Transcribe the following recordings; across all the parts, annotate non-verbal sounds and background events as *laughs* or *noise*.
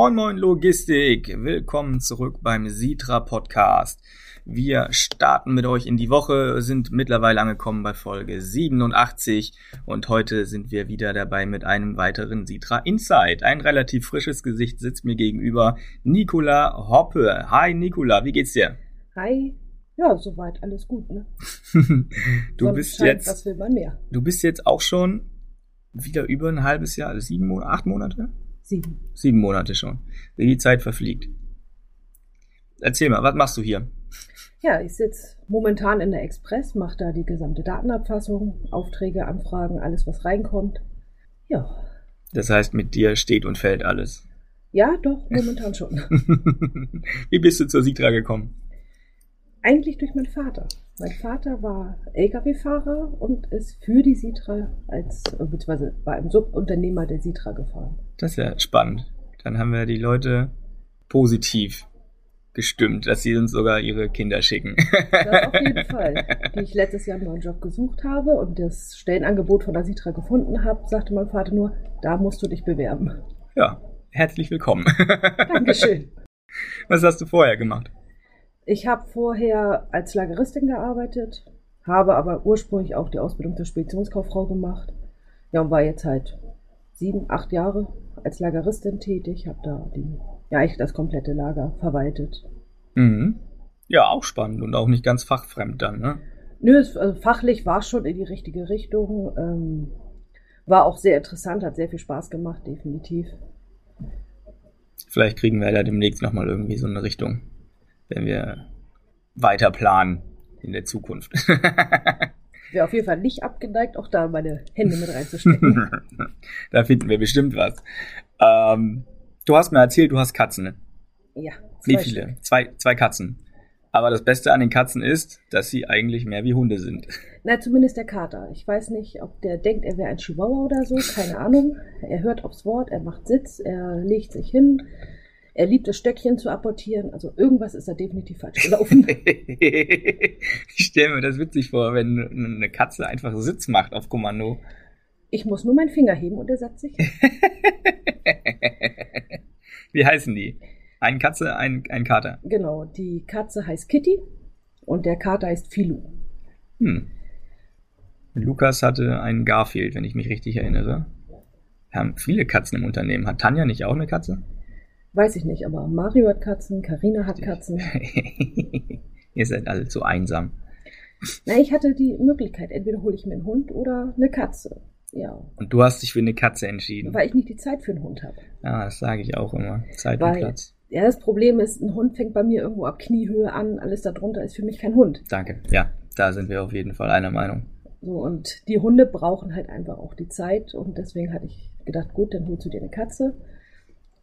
Moin Moin Logistik, willkommen zurück beim Sitra Podcast. Wir starten mit euch in die Woche, sind mittlerweile angekommen bei Folge 87 und heute sind wir wieder dabei mit einem weiteren Sitra Insight. Ein relativ frisches Gesicht sitzt mir gegenüber, Nicola Hoppe. Hi Nicola, wie geht's dir? Hi. Ja, soweit alles gut, ne? *laughs* du Sonst bist scheint, jetzt, Was will man mehr? du bist jetzt auch schon wieder über ein halbes Jahr, also sieben Monate, acht Monate? Sieben. Sieben Monate schon. Wie die Zeit verfliegt. Erzähl mal, was machst du hier? Ja, ich sitze momentan in der Express, mache da die gesamte Datenabfassung, Aufträge, Anfragen, alles, was reinkommt. Ja. Das heißt, mit dir steht und fällt alles. Ja, doch, momentan schon. *laughs* Wie bist du zur Sitra gekommen? Eigentlich durch meinen Vater. Mein Vater war Lkw-Fahrer und ist für die Sitra als, äh, beziehungsweise war ein Subunternehmer der Sitra gefahren. Das ist ja spannend. Dann haben wir die Leute positiv gestimmt, dass sie uns sogar ihre Kinder schicken. Das auf jeden *laughs* Fall. Wie ich letztes Jahr einen neuen Job gesucht habe und das Stellenangebot von der Sitra gefunden habe, sagte mein Vater nur, da musst du dich bewerben. Ja, herzlich willkommen. Dankeschön. *laughs* Was hast du vorher gemacht? Ich habe vorher als Lageristin gearbeitet, habe aber ursprünglich auch die Ausbildung zur Speditionskauffrau gemacht. Ja, und war jetzt halt sieben, acht Jahre als Lageristin tätig, habe da die, ja, eigentlich das komplette Lager verwaltet. Mhm. Ja, auch spannend und auch nicht ganz fachfremd dann, ne? Nö, es, also fachlich war es schon in die richtige Richtung. Ähm, war auch sehr interessant, hat sehr viel Spaß gemacht, definitiv. Vielleicht kriegen wir da demnächst nochmal irgendwie so eine Richtung, wenn wir weiter planen in der Zukunft. *laughs* Wäre auf jeden Fall nicht abgeneigt, auch da meine Hände mit reinzustecken. *laughs* da finden wir bestimmt was. Ähm, du hast mir erzählt, du hast Katzen. ne? ja. Wie zwei viele? Stück. Zwei, zwei Katzen. Aber das Beste an den Katzen ist, dass sie eigentlich mehr wie Hunde sind. *laughs* Na, zumindest der Kater. Ich weiß nicht, ob der denkt, er wäre ein Chihuahua oder so, keine Ahnung. Er hört aufs Wort, er macht Sitz, er legt sich hin. Er liebt es, Stöckchen zu apportieren. Also irgendwas ist da definitiv falsch gelaufen. *laughs* ich stelle mir das witzig vor, wenn eine Katze einfach Sitz macht auf Kommando. Ich muss nur meinen Finger heben und er setzt sich. *laughs* Wie heißen die? Ein Katze, ein, ein Kater. Genau, die Katze heißt Kitty und der Kater heißt Filu. Hm. Lukas hatte einen Garfield, wenn ich mich richtig erinnere. Wir haben viele Katzen im Unternehmen. Hat Tanja nicht auch eine Katze? Weiß ich nicht, aber Mario hat Katzen, Karina hat Katzen. *laughs* Ihr seid alle zu einsam. Na, ich hatte die Möglichkeit, entweder hole ich mir einen Hund oder eine Katze. Ja, Und du hast dich für eine Katze entschieden. weil ich nicht die Zeit für einen Hund habe. Ja, das sage ich auch immer. Zeit und Weil- Platz. Ja, das Problem ist, ein Hund fängt bei mir irgendwo ab Kniehöhe an, alles darunter ist für mich kein Hund. Danke. Ja, da sind wir auf jeden Fall einer Meinung. So, und die Hunde brauchen halt einfach auch die Zeit und deswegen hatte ich gedacht, gut, dann holst du dir eine Katze.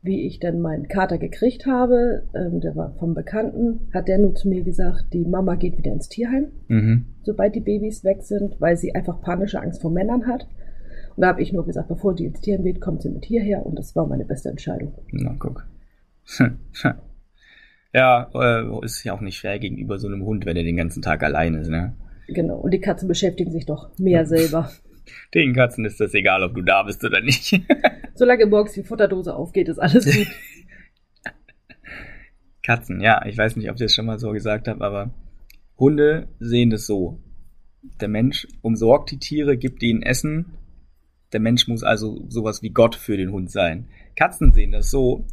Wie ich dann meinen Kater gekriegt habe, ähm, der war vom Bekannten, hat der nur zu mir gesagt, die Mama geht wieder ins Tierheim, Mhm. sobald die Babys weg sind, weil sie einfach panische Angst vor Männern hat. Und da habe ich nur gesagt, bevor die ins Tierheim geht, kommt sie mit hierher und das war meine beste Entscheidung. Na, guck. *laughs* ja, äh, ist ja auch nicht fair gegenüber so einem Hund, wenn er den ganzen Tag allein ist, ne? Genau. Und die Katzen beschäftigen sich doch mehr selber. *laughs* Den Katzen ist das egal, ob du da bist oder nicht. *laughs* Solange morgens die Futterdose aufgeht, ist alles gut. *laughs* Katzen, ja, ich weiß nicht, ob ich das schon mal so gesagt habe, aber Hunde sehen das so. Der Mensch umsorgt die Tiere, gibt ihnen Essen. Der Mensch muss also sowas wie Gott für den Hund sein. Katzen sehen das so.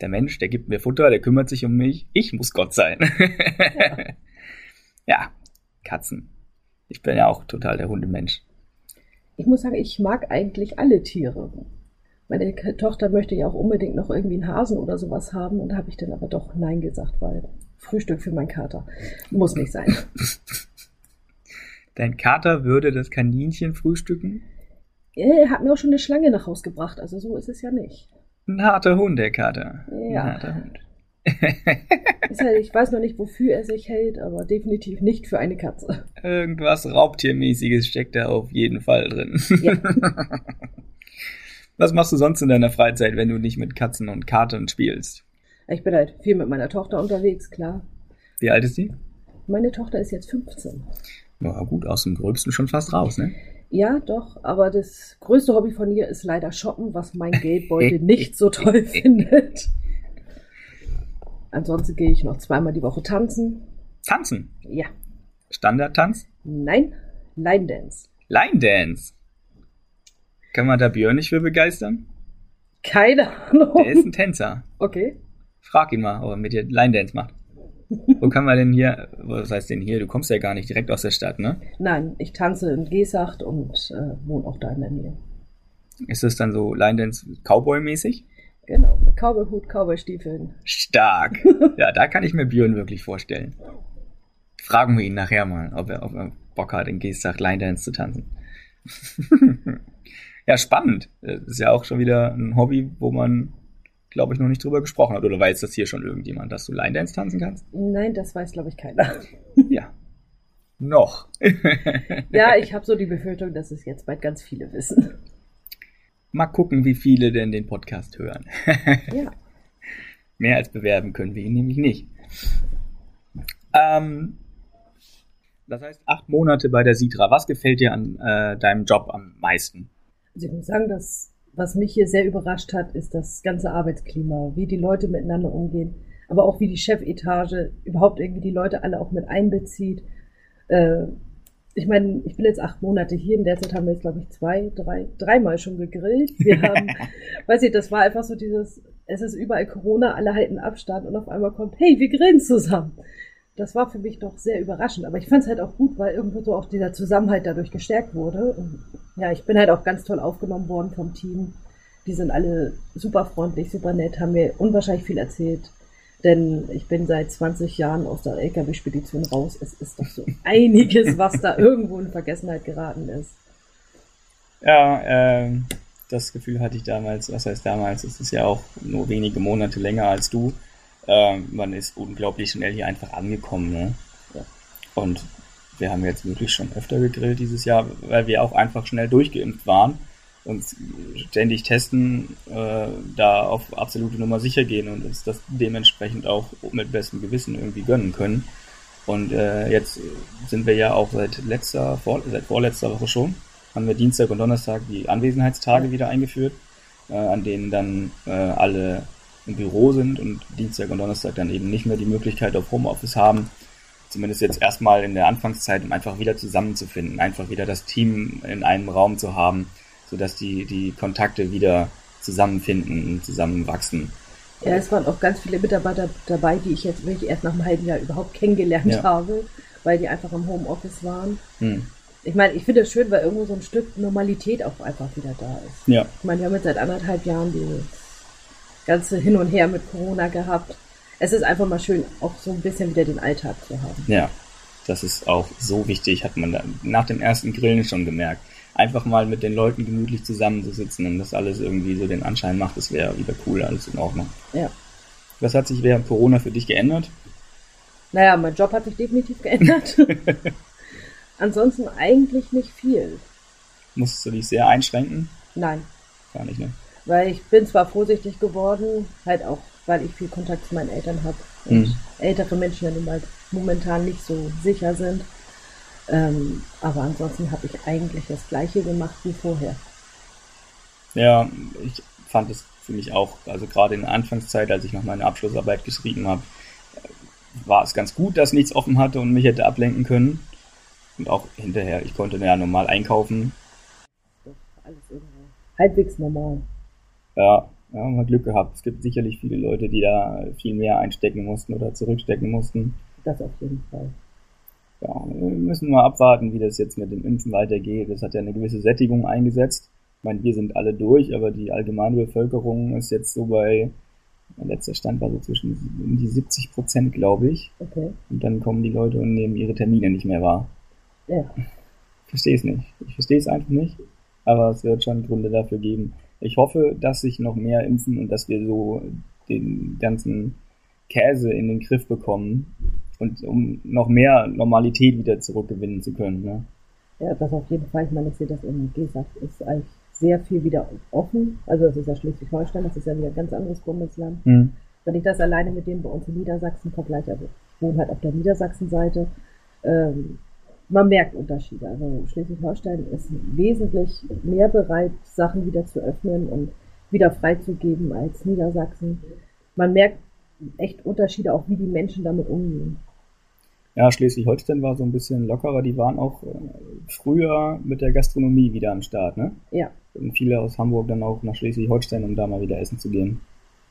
Der Mensch, der gibt mir Futter, der kümmert sich um mich. Ich muss Gott sein. Ja. *laughs* ja, Katzen. Ich bin ja auch total der Hundemensch. Ich muss sagen, ich mag eigentlich alle Tiere. Meine Tochter möchte ja auch unbedingt noch irgendwie einen Hasen oder sowas haben und da habe ich dann aber doch Nein gesagt, weil Frühstück für meinen Kater muss nicht sein. *laughs* Dein Kater würde das Kaninchen frühstücken? Er hat mir auch schon eine Schlange nach Haus gebracht, also so ist es ja nicht. Ein harter Hund, der Kater. Ja. Ein harter Hund. Halt, ich weiß noch nicht, wofür er sich hält, aber definitiv nicht für eine Katze. Irgendwas Raubtiermäßiges steckt da auf jeden Fall drin. Ja. *laughs* Was machst du sonst in deiner Freizeit, wenn du nicht mit Katzen und Katern spielst? Ich bin halt viel mit meiner Tochter unterwegs, klar. Wie alt ist die? Meine Tochter ist jetzt 15. Na gut, aus dem Gröbsten schon fast raus, ne? Ja, doch, aber das größte Hobby von ihr ist leider Shoppen, was mein Geldbeutel nicht so toll *laughs* findet. Ansonsten gehe ich noch zweimal die Woche tanzen. Tanzen? Ja. Standardtanz? Nein, Line Dance. Line Dance? Kann man da Björn nicht für begeistern? Keine Ahnung. Der ist ein Tänzer. Okay. Frag ihn mal, ob er mit dir Line Dance macht. Wo kann man denn hier, was heißt denn hier? Du kommst ja gar nicht direkt aus der Stadt, ne? Nein, ich tanze in Gesacht und äh, wohne auch da in der Nähe. Ist das dann so Line Dance Cowboy-mäßig? Genau, mit Cowboy-Hut, Cowboy-Stiefeln. Stark. *laughs* ja, da kann ich mir Björn wirklich vorstellen. Fragen wir ihn nachher mal, ob er, ob er Bock hat, in Geestach Line Dance zu tanzen. *laughs* ja, spannend. Das ist ja auch schon wieder ein Hobby, wo man, glaube ich, noch nicht drüber gesprochen hat. Oder weiß das hier schon irgendjemand, dass du Line Dance tanzen kannst? Nein, das weiß, glaube ich, keiner. *laughs* ja. Noch. ja, ich habe so die Befürchtung, dass es jetzt bald ganz viele wissen. Mal gucken, wie viele denn den Podcast hören. *laughs* ja. Mehr als bewerben können wir ihn nämlich nicht. Ähm, das heißt, acht Monate bei der Sitra. Was gefällt dir an äh, deinem Job am meisten? Also ich muss sagen, dass was mich hier sehr überrascht hat, ist das ganze Arbeitsklima, wie die Leute miteinander umgehen, aber auch wie die Chefetage überhaupt irgendwie die Leute alle auch mit einbezieht. Äh, ich meine, ich bin jetzt acht Monate hier, in der Zeit haben wir jetzt, glaube ich, zwei, drei, dreimal schon gegrillt. Wir *laughs* haben, weiß ich, das war einfach so dieses, es ist überall Corona, alle halten Abstand und auf einmal kommt, hey, wir grillen zusammen. Das war für mich doch sehr überraschend, aber ich fand es halt auch gut, weil irgendwo so auch dieser Zusammenhalt dadurch gestärkt wurde. Und ja, ich bin halt auch ganz toll aufgenommen worden vom Team. Die sind alle super freundlich, super nett, haben mir unwahrscheinlich viel erzählt. Denn ich bin seit 20 Jahren aus der LKW-Spedition raus. Es ist doch so einiges, was da irgendwo in Vergessenheit geraten ist. Ja, ähm, das Gefühl hatte ich damals, was heißt damals, es ist ja auch nur wenige Monate länger als du. Ähm, man ist unglaublich schnell hier einfach angekommen. Ne? Ja. Und wir haben jetzt wirklich schon öfter gegrillt dieses Jahr, weil wir auch einfach schnell durchgeimpft waren und ständig testen, äh, da auf absolute Nummer sicher gehen und uns das dementsprechend auch mit bestem Gewissen irgendwie gönnen können. Und äh, jetzt sind wir ja auch seit letzter, vor, seit vorletzter Woche schon, haben wir Dienstag und Donnerstag die Anwesenheitstage wieder eingeführt, äh, an denen dann äh, alle im Büro sind und Dienstag und Donnerstag dann eben nicht mehr die Möglichkeit auf Homeoffice haben. Zumindest jetzt erstmal in der Anfangszeit, um einfach wieder zusammenzufinden, einfach wieder das Team in einem Raum zu haben, sodass die, die Kontakte wieder zusammenfinden und zusammenwachsen. Ja, es waren auch ganz viele Mitarbeiter dabei, die ich jetzt wirklich erst nach einem halben Jahr überhaupt kennengelernt ja. habe, weil die einfach im Homeoffice waren. Hm. Ich meine, ich finde es schön, weil irgendwo so ein Stück Normalität auch einfach wieder da ist. Ja. Ich meine, wir haben jetzt seit anderthalb Jahren dieses ganze Hin und Her mit Corona gehabt. Es ist einfach mal schön, auch so ein bisschen wieder den Alltag zu haben. Ja, das ist auch so wichtig, hat man nach dem ersten Grillen schon gemerkt einfach mal mit den Leuten gemütlich zusammenzusitzen und das alles irgendwie so den Anschein macht, es wäre wieder cool, alles in Ordnung. Ja. Was hat sich während Corona für dich geändert? Naja, mein Job hat sich definitiv *laughs* geändert. *laughs* Ansonsten eigentlich nicht viel. Musstest du dich sehr einschränken? Nein. Gar nicht, ne? Weil ich bin zwar vorsichtig geworden, halt auch, weil ich viel Kontakt zu meinen Eltern habe und mhm. ältere Menschen ja nun mal momentan nicht so sicher sind. Ähm, aber ansonsten habe ich eigentlich das gleiche gemacht wie vorher. Ja, ich fand es für mich auch, also gerade in der Anfangszeit, als ich noch meine Abschlussarbeit geschrieben habe, war es ganz gut, dass nichts offen hatte und mich hätte ablenken können. Und auch hinterher, ich konnte ja normal einkaufen. Doch, alles irgendwo halbwegs normal. Ja, ja, man hat Glück gehabt. Es gibt sicherlich viele Leute, die da viel mehr einstecken mussten oder zurückstecken mussten. Das auf jeden Fall ja, wir müssen mal abwarten, wie das jetzt mit dem Impfen weitergeht. Das hat ja eine gewisse Sättigung eingesetzt. Ich meine, wir sind alle durch, aber die allgemeine Bevölkerung ist jetzt so bei, mein letzter Stand war so zwischen um die 70 Prozent, glaube ich. Okay. Und dann kommen die Leute und nehmen ihre Termine nicht mehr wahr. Ja. Verstehe es nicht. Ich verstehe es einfach nicht. Aber es wird schon Gründe dafür geben. Ich hoffe, dass sich noch mehr impfen und dass wir so den ganzen Käse in den Griff bekommen, und um noch mehr Normalität wieder zurückgewinnen zu können. Ne? Ja, das auf jeden Fall. Ich meine, ich sehe das im GESAC ist eigentlich sehr viel wieder offen. Also das ist ja Schleswig-Holstein, das ist ja wieder ein ganz anderes Bundesland. Mhm. Wenn ich das alleine mit dem bei uns in Niedersachsen vergleiche, also ich wohne halt auf der Niedersachsen-Seite, ähm, man merkt Unterschiede. Also Schleswig-Holstein ist wesentlich mehr bereit, Sachen wieder zu öffnen und wieder freizugeben als Niedersachsen. Man merkt echt Unterschiede, auch wie die Menschen damit umgehen. Ja, Schleswig-Holstein war so ein bisschen lockerer. Die waren auch äh, früher mit der Gastronomie wieder am Start, ne? Ja. Und viele aus Hamburg dann auch nach Schleswig-Holstein, um da mal wieder essen zu gehen.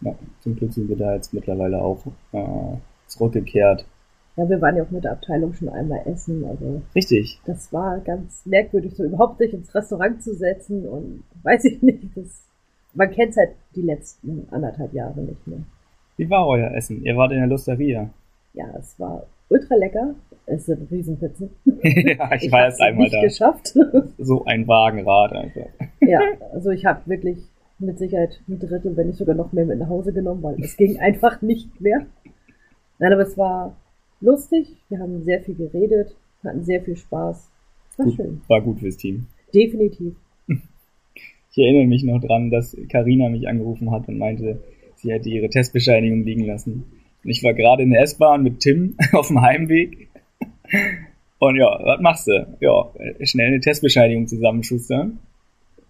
Ja, zum Glück sind wir da jetzt mittlerweile auch äh, zurückgekehrt. Ja, wir waren ja auch mit der Abteilung schon einmal essen. Also Richtig. Das war ganz merkwürdig, so überhaupt sich ins Restaurant zu setzen und weiß ich nicht. Das, man kennt es halt die letzten anderthalb Jahre nicht mehr. Wie war euer Essen? Ihr wart in der Lusteria. Ja, es war ultra lecker. Es sind Riesenpizzen. *laughs* ja, ich, ich war erst einmal nicht da. geschafft. *laughs* so ein Wagenrad einfach. ja, also ich habe wirklich mit Sicherheit ein Drittel, wenn nicht sogar noch mehr mit nach Hause genommen, weil es ging einfach nicht mehr. Nein, aber es war lustig. Wir haben sehr viel geredet, hatten sehr viel Spaß. War gut, schön. War gut fürs Team. Definitiv. Ich erinnere mich noch dran, dass Karina mich angerufen hat und meinte, sie hätte ihre Testbescheinigung liegen lassen. Und ich war gerade in der S-Bahn mit Tim *laughs* auf dem Heimweg. Und ja, was machst du? Ja, schnell eine Testbescheinigung zusammenschustern.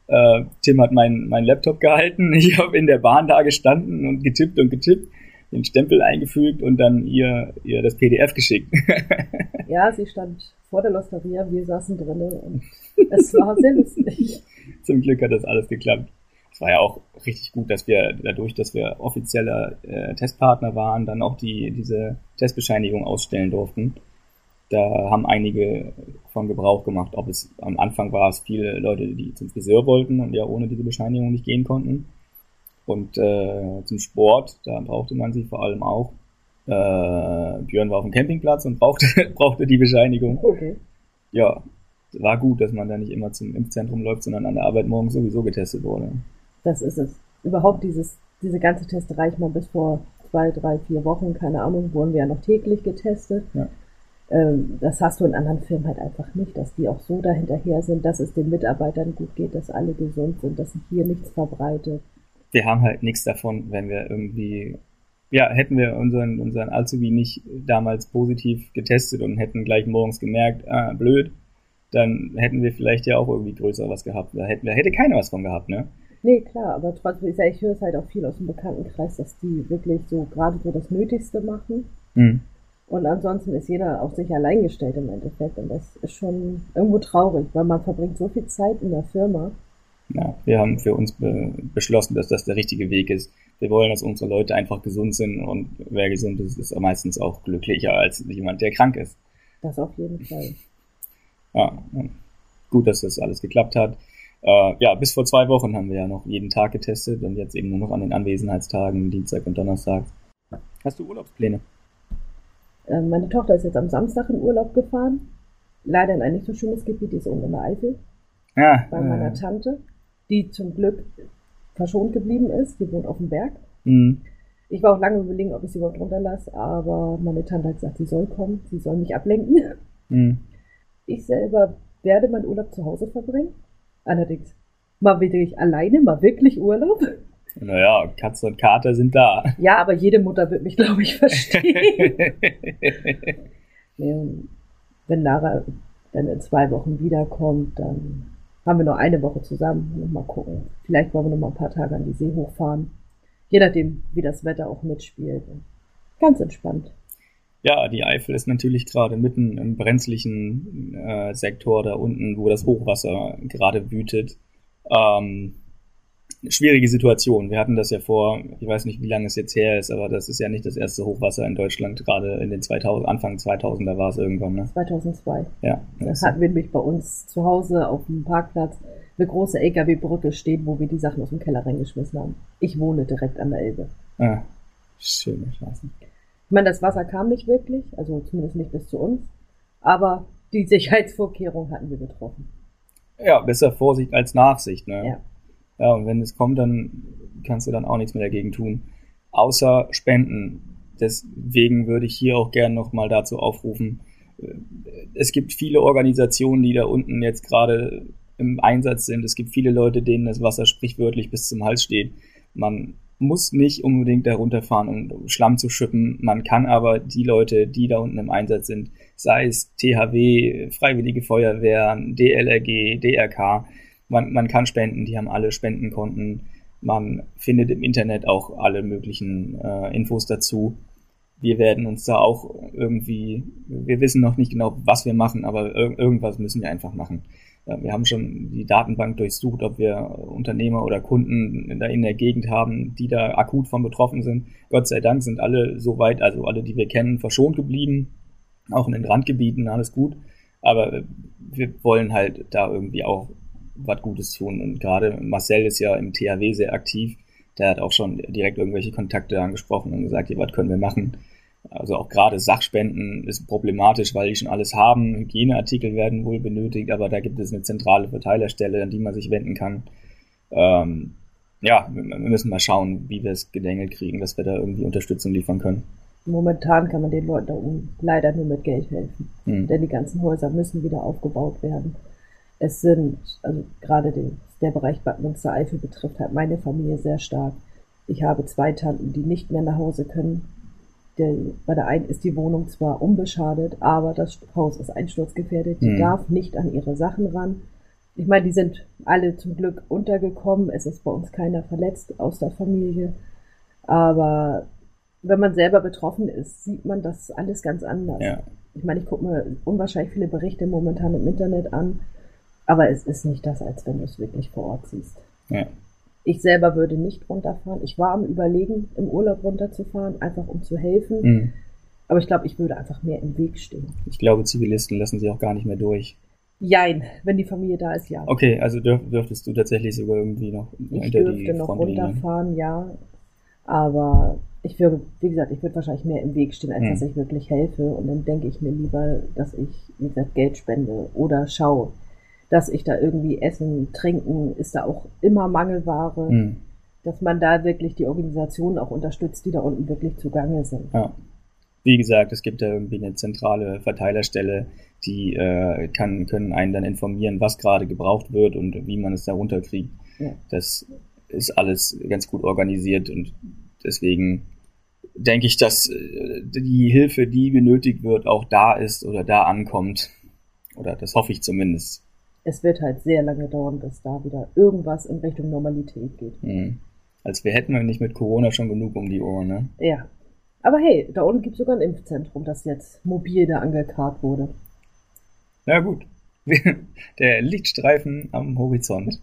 Äh, Tim hat meinen mein Laptop gehalten. *laughs* Ich habe in der Bahn da gestanden und getippt und getippt, den Stempel eingefügt und dann ihr, ihr das PDF geschickt. *laughs* ja, sie stand vor der Losteria, wir saßen drinnen und es war sehr lustig. Zum Glück hat das alles geklappt war ja auch richtig gut, dass wir dadurch, dass wir offizielle äh, Testpartner waren, dann auch die, diese Testbescheinigung ausstellen durften. Da haben einige von Gebrauch gemacht. Ob es am Anfang war es viele Leute, die zum Friseur wollten und ja ohne diese Bescheinigung nicht gehen konnten. Und äh, zum Sport, da brauchte man sie vor allem auch. Äh, Björn war auf dem Campingplatz und brauchte, *laughs* brauchte die Bescheinigung. Okay. Ja, war gut, dass man da nicht immer zum Impfzentrum läuft, sondern an der Arbeit morgens sowieso getestet wurde. Das ist es. Überhaupt dieses, diese ganze Testerei, ich mal bis vor zwei, drei, vier Wochen, keine Ahnung, wurden wir ja noch täglich getestet. Ja. Ähm, das hast du in anderen Firmen halt einfach nicht, dass die auch so dahinterher sind, dass es den Mitarbeitern gut geht, dass alle gesund sind, dass sich hier nichts verbreitet. Wir haben halt nichts davon, wenn wir irgendwie, ja, hätten wir unseren, unseren Azubi nicht damals positiv getestet und hätten gleich morgens gemerkt, ah, blöd, dann hätten wir vielleicht ja auch irgendwie größer was gehabt. Da hätten, da hätte keiner was von gehabt, ne? Nee, klar, aber trotzdem, ich höre es halt auch viel aus dem Bekanntenkreis, dass die wirklich so gerade so das Nötigste machen. Mhm. Und ansonsten ist jeder auf sich allein gestellt im Endeffekt. Und das ist schon irgendwo traurig, weil man verbringt so viel Zeit in der Firma. Ja, wir haben für uns be beschlossen, dass das der richtige Weg ist. Wir wollen, dass unsere Leute einfach gesund sind und wer gesund ist, ist meistens auch glücklicher als jemand, der krank ist. Das auf jeden Fall. Ja, gut, dass das alles geklappt hat. Äh, ja, bis vor zwei Wochen haben wir ja noch jeden Tag getestet und jetzt eben nur noch an den Anwesenheitstagen, Dienstag und Donnerstag. Hast du Urlaubspläne? Äh, meine Tochter ist jetzt am Samstag in Urlaub gefahren. Leider in ein nicht so schönes Gebiet, die ist unten in der Eifel. Ja, bei meiner äh. Tante, die zum Glück verschont geblieben ist. Die wohnt auf dem Berg. Mhm. Ich war auch lange überlegen, ob ich sie überhaupt runterlasse, aber meine Tante hat gesagt, sie soll kommen, sie soll mich ablenken. Mhm. Ich selber werde meinen Urlaub zu Hause verbringen. Allerdings, mal wirklich alleine, mal wirklich Urlaub. Naja, Katze und Kater sind da. Ja, aber jede Mutter wird mich, glaube ich, verstehen. *laughs* wenn Lara dann in zwei Wochen wiederkommt, dann haben wir noch eine Woche zusammen. Noch mal gucken. Vielleicht wollen wir noch mal ein paar Tage an die See hochfahren. Je nachdem, wie das Wetter auch mitspielt. Ganz entspannt. Ja, die Eifel ist natürlich gerade mitten im brenzlichen äh, Sektor da unten, wo das Hochwasser gerade wütet. Ähm, schwierige Situation. Wir hatten das ja vor, ich weiß nicht, wie lange es jetzt her ist, aber das ist ja nicht das erste Hochwasser in Deutschland. Gerade in den 2000, Anfang 2000er war es irgendwann, ne? 2002. Ja. Das hatten wir nämlich bei uns zu Hause auf dem Parkplatz eine große LKW-Brücke stehen, wo wir die Sachen aus dem Keller reingeschmissen haben. Ich wohne direkt an der Elbe. Ah, schöne Straßen. Ich meine, das Wasser kam nicht wirklich, also zumindest nicht bis zu uns, aber die Sicherheitsvorkehrungen hatten wir getroffen. Ja, besser Vorsicht als Nachsicht, ne? Ja. Ja, und wenn es kommt, dann kannst du dann auch nichts mehr dagegen tun. Außer Spenden. Deswegen würde ich hier auch gerne nochmal dazu aufrufen. Es gibt viele Organisationen, die da unten jetzt gerade im Einsatz sind. Es gibt viele Leute, denen das Wasser sprichwörtlich bis zum Hals steht. Man muss nicht unbedingt da runterfahren, um Schlamm zu schippen. Man kann aber die Leute, die da unten im Einsatz sind, sei es THW, Freiwillige Feuerwehr, DLRG, DRK, man, man kann spenden, die haben alle Spendenkonten. Man findet im Internet auch alle möglichen äh, Infos dazu. Wir werden uns da auch irgendwie, wir wissen noch nicht genau, was wir machen, aber ir irgendwas müssen wir einfach machen. Wir haben schon die Datenbank durchsucht, ob wir Unternehmer oder Kunden da in der Gegend haben, die da akut von betroffen sind. Gott sei Dank sind alle soweit, also alle, die wir kennen, verschont geblieben. Auch in den Randgebieten, alles gut. Aber wir wollen halt da irgendwie auch was Gutes tun. Und gerade Marcel ist ja im THW sehr aktiv. Der hat auch schon direkt irgendwelche Kontakte angesprochen und gesagt, ja, was können wir machen? Also auch gerade Sachspenden ist problematisch, weil die schon alles haben. Hygieneartikel werden wohl benötigt, aber da gibt es eine zentrale Verteilerstelle, an die man sich wenden kann. Ähm, ja, wir müssen mal schauen, wie wir es gedengelt kriegen, dass wir da irgendwie Unterstützung liefern können. Momentan kann man den Leuten da oben leider nur mit Geld helfen, hm. denn die ganzen Häuser müssen wieder aufgebaut werden. Es sind, also gerade den, der Bereich Bad Münstereifel betrifft halt meine Familie sehr stark. Ich habe zwei Tanten, die nicht mehr nach Hause können, der, bei der einen ist die Wohnung zwar unbeschadet, aber das Haus ist einsturzgefährdet. Die mhm. darf nicht an ihre Sachen ran. Ich meine, die sind alle zum Glück untergekommen. Es ist bei uns keiner verletzt aus der Familie. Aber wenn man selber betroffen ist, sieht man das alles ganz anders. Ja. Ich meine, ich gucke mir unwahrscheinlich viele Berichte momentan im Internet an, aber es ist nicht das, als wenn du es wirklich vor Ort siehst. Ja. Ich selber würde nicht runterfahren. Ich war am Überlegen, im Urlaub runterzufahren, einfach um zu helfen. Mhm. Aber ich glaube, ich würde einfach mehr im Weg stehen. Ich glaube, Zivilisten lassen sich auch gar nicht mehr durch. Jein, wenn die Familie da ist, ja. Okay, also dürf, dürftest du tatsächlich sogar irgendwie noch ich hinter dürfte die noch runterfahren, ja. Aber ich würde, wie gesagt, ich würde wahrscheinlich mehr im Weg stehen, als hm. dass ich wirklich helfe. Und dann denke ich mir lieber, dass ich, wie gesagt, Geld spende oder schaue, dass ich da irgendwie Essen, Trinken, ist da auch immer Mangelware, mhm. dass man da wirklich die Organisationen auch unterstützt, die da unten wirklich zugange sind. Ja. Wie gesagt, es gibt da irgendwie eine zentrale Verteilerstelle, die äh, kann, können einen dann informieren, was gerade gebraucht wird und wie man es da runterkriegt. Ja. Das ist alles ganz gut organisiert und deswegen denke ich, dass äh, die Hilfe, die benötigt wird, auch da ist oder da ankommt. Oder das hoffe ich zumindest es wird halt sehr lange dauern, bis da wieder irgendwas in Richtung Normalität geht. Mhm. Als wir hätten wir nicht mit Corona schon genug um die Ohren, ne? Ja. Aber hey, da unten gibt es sogar ein Impfzentrum, das jetzt mobil da angekarrt wurde. Na gut. *laughs* Der Lichtstreifen am Horizont.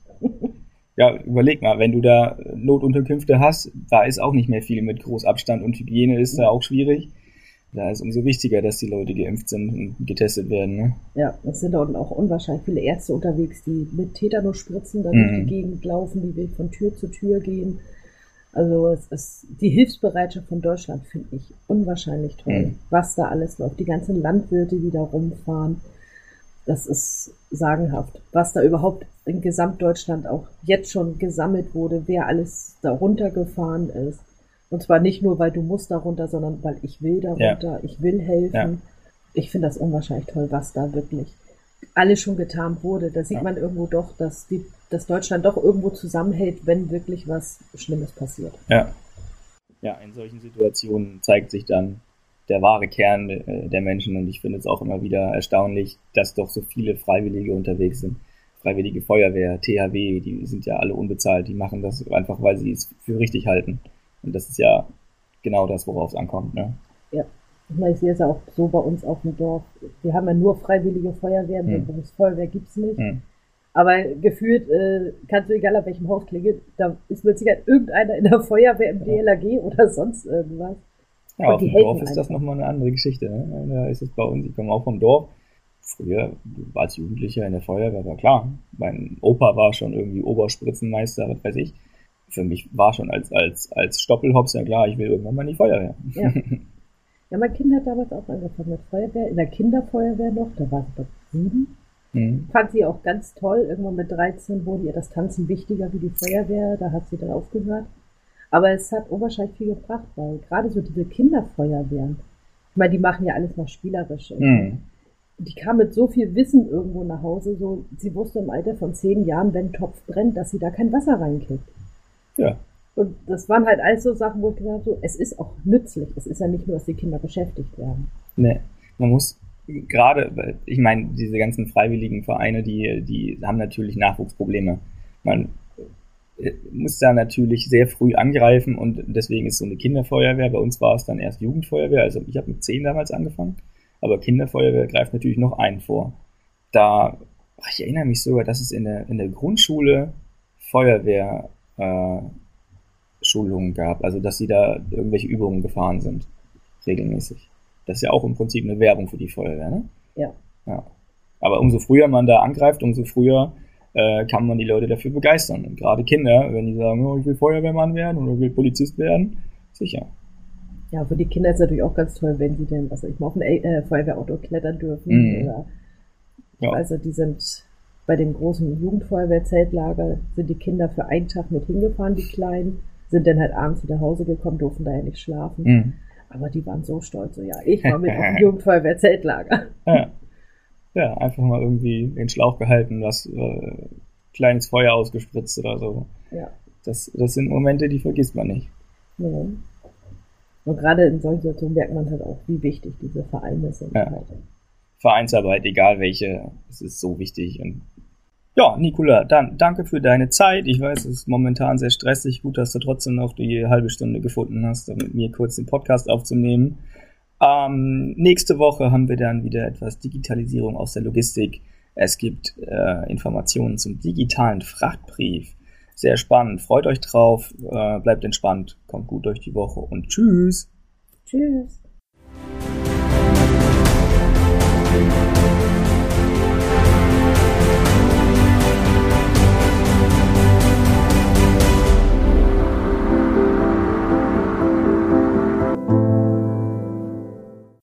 ja, überleg mal, wenn du da Notunterkünfte hast, da ist auch nicht mehr viel mit Großabstand und Hygiene ist da auch schwierig da ist umso wichtiger, dass die Leute geimpft sind und getestet werden. Ne? Ja, es sind unten auch unwahrscheinlich viele Ärzte unterwegs, die mit Tetanus-Spritzen da durch die mhm. Gegend laufen, die von Tür zu Tür gehen. Also es ist die Hilfsbereitschaft von Deutschland finde ich unwahrscheinlich toll, mhm. was da alles läuft. Die ganzen Landwirte, die da rumfahren, das ist sagenhaft. Was da überhaupt in Gesamtdeutschland auch jetzt schon gesammelt wurde, wer alles da runtergefahren ist. Und zwar nicht nur, weil du musst darunter, sondern weil ich will darunter, ja. ich will helfen. Ja. Ich finde das unwahrscheinlich toll, was da wirklich alles schon getan wurde. Da sieht ja. man irgendwo doch, dass, die, dass Deutschland doch irgendwo zusammenhält, wenn wirklich was Schlimmes passiert. Ja. Ja, in solchen Situationen zeigt sich dann der wahre Kern äh, der Menschen und ich finde es auch immer wieder erstaunlich, dass doch so viele Freiwillige unterwegs sind. Freiwillige Feuerwehr, THW, die sind ja alle unbezahlt, die machen das einfach, weil sie es für richtig halten. Und das ist ja genau das, worauf es ankommt. Ne? Ja. Ich meine, ich sehe es ja auch so bei uns auf dem Dorf. Wir haben ja nur freiwillige Feuerwehren, hm. Berufsfeuerwehr gibt es nicht. Hm. Aber gefühlt äh, kannst du, egal auf welchem Haus klingeln, da ist mit Sicherheit irgendeiner in der Feuerwehr, im DLRG ja. oder sonst irgendwas. Ja, auf dem Dorf ist das nochmal eine andere Geschichte. Ne? Da ist es bei uns, ich komme auch vom Dorf. Früher, als Jugendlicher in der Feuerwehr, war klar. Mein Opa war schon irgendwie Oberspritzenmeister, was weiß ich für mich war schon als, als, als Stoppelhops ja klar, ich will irgendwann mal in die Feuerwehr. Ja. ja, mein Kind hat damals auch angefangen mit Feuerwehr, in der Kinderfeuerwehr noch, da war sie bei sieben. Mhm. Fand sie auch ganz toll. Irgendwann mit 13 wurde ihr das Tanzen wichtiger wie die Feuerwehr, da hat sie dann aufgehört. Aber es hat unwahrscheinlich viel gebracht, weil gerade so diese Kinderfeuerwehren, ich meine, die machen ja alles noch spielerisch. Mhm. Die kam mit so viel Wissen irgendwo nach Hause, so, sie wusste im Alter von zehn Jahren, wenn ein Topf brennt, dass sie da kein Wasser reinkippt. Ja. Und das waren halt alles so Sachen, wo ich gesagt habe, so, es ist auch nützlich. Es ist ja nicht nur, dass die Kinder beschäftigt werden. Nee, man muss gerade, ich meine, diese ganzen freiwilligen Vereine, die, die haben natürlich Nachwuchsprobleme. Man äh, muss da natürlich sehr früh angreifen und deswegen ist so eine Kinderfeuerwehr, bei uns war es dann erst Jugendfeuerwehr, also ich habe mit zehn damals angefangen, aber Kinderfeuerwehr greift natürlich noch einen vor. Da, ich erinnere mich sogar, dass es in der, in der Grundschule Feuerwehr äh, Schulungen gab, also dass sie da irgendwelche Übungen gefahren sind, regelmäßig. Das ist ja auch im Prinzip eine Werbung für die Feuerwehr, ne? Ja. ja. Aber umso früher man da angreift, umso früher äh, kann man die Leute dafür begeistern. Und gerade Kinder, wenn die sagen, oh, ich will Feuerwehrmann werden oder ich will Polizist werden, sicher. Ja, für die Kinder ist es natürlich auch ganz toll, wenn sie denn, was ich mal auf ein äh, Feuerwehrauto klettern dürfen. Mhm. Oder, ja. Also die sind bei dem großen Jugendfeuerwehrzeltlager sind die Kinder für einen Tag mit hingefahren, die Kleinen, sind dann halt abends wieder nach Hause gekommen, durften da ja nicht schlafen. Mhm. Aber die waren so stolz, so ja, ich war mit auf dem *laughs* Jugendfeuerwehrzeltlager. Ja. ja, einfach mal irgendwie den Schlauch gehalten, was äh, kleines Feuer ausgespritzt oder so. Ja. Das, das sind Momente, die vergisst man nicht. Ja. Und gerade in solchen Situationen merkt man halt auch, wie wichtig diese Vereine sind. Ja. Halt. Vereinsarbeit, egal welche, es ist so wichtig. Und ja, Nicola, dann danke für deine Zeit. Ich weiß, es ist momentan sehr stressig. Gut, dass du trotzdem noch die halbe Stunde gefunden hast, um mit mir kurz den Podcast aufzunehmen. Ähm, nächste Woche haben wir dann wieder etwas Digitalisierung aus der Logistik. Es gibt äh, Informationen zum digitalen Frachtbrief. Sehr spannend. Freut euch drauf. Äh, bleibt entspannt. Kommt gut durch die Woche und tschüss. Tschüss.